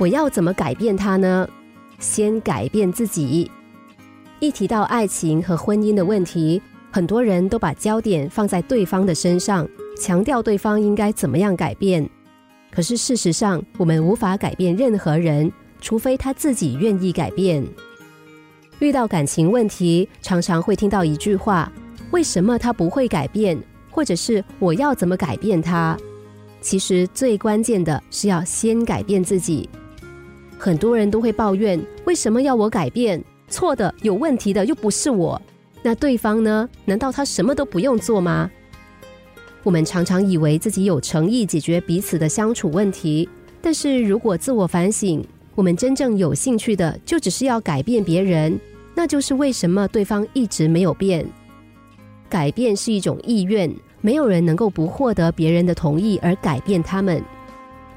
我要怎么改变他呢？先改变自己。一提到爱情和婚姻的问题，很多人都把焦点放在对方的身上，强调对方应该怎么样改变。可是事实上，我们无法改变任何人，除非他自己愿意改变。遇到感情问题，常常会听到一句话：“为什么他不会改变？”或者是“我要怎么改变他？”其实最关键的是要先改变自己。很多人都会抱怨：“为什么要我改变？错的、有问题的又不是我，那对方呢？难道他什么都不用做吗？”我们常常以为自己有诚意解决彼此的相处问题，但是如果自我反省，我们真正有兴趣的就只是要改变别人，那就是为什么对方一直没有变。改变是一种意愿，没有人能够不获得别人的同意而改变他们。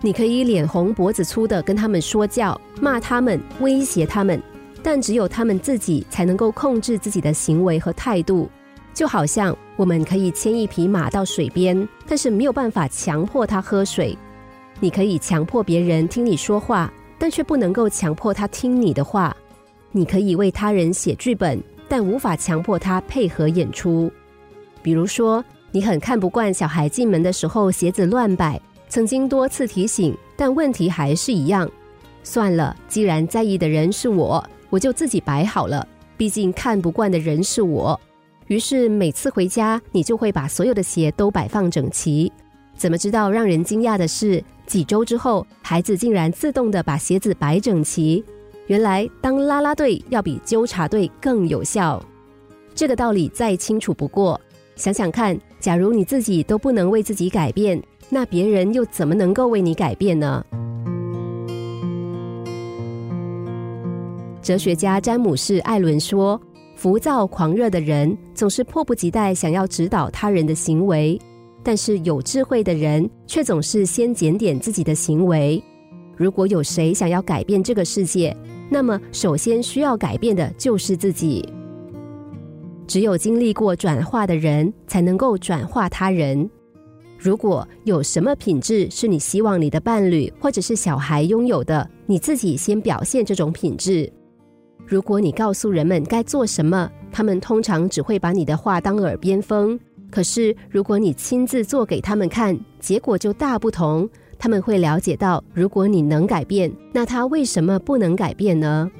你可以脸红脖子粗的跟他们说教、骂他们、威胁他们，但只有他们自己才能够控制自己的行为和态度。就好像我们可以牵一匹马到水边，但是没有办法强迫他喝水。你可以强迫别人听你说话，但却不能够强迫他听你的话。你可以为他人写剧本，但无法强迫他配合演出。比如说，你很看不惯小孩进门的时候鞋子乱摆，曾经多次提醒，但问题还是一样。算了，既然在意的人是我，我就自己摆好了。毕竟看不惯的人是我。于是每次回家，你就会把所有的鞋都摆放整齐。怎么知道让人惊讶的是，几周之后，孩子竟然自动的把鞋子摆整齐。原来当啦啦队要比纠察队更有效。这个道理再清楚不过。想想看，假如你自己都不能为自己改变，那别人又怎么能够为你改变呢？哲学家詹姆士·艾伦说。浮躁狂热的人总是迫不及待想要指导他人的行为，但是有智慧的人却总是先检点自己的行为。如果有谁想要改变这个世界，那么首先需要改变的就是自己。只有经历过转化的人，才能够转化他人。如果有什么品质是你希望你的伴侣或者是小孩拥有的，你自己先表现这种品质。如果你告诉人们该做什么，他们通常只会把你的话当耳边风。可是，如果你亲自做给他们看，结果就大不同。他们会了解到，如果你能改变，那他为什么不能改变呢？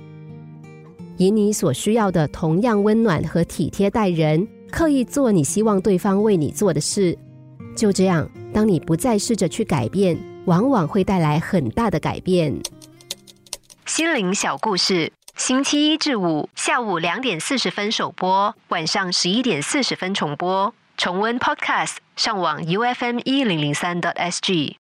以你所需要的同样温暖和体贴待人，刻意做你希望对方为你做的事。就这样，当你不再试着去改变，往往会带来很大的改变。心灵小故事。星期一至五下午两点四十分首播，晚上十一点四十分重播。重温 Podcast，上网 U F M 一零零三 t S G。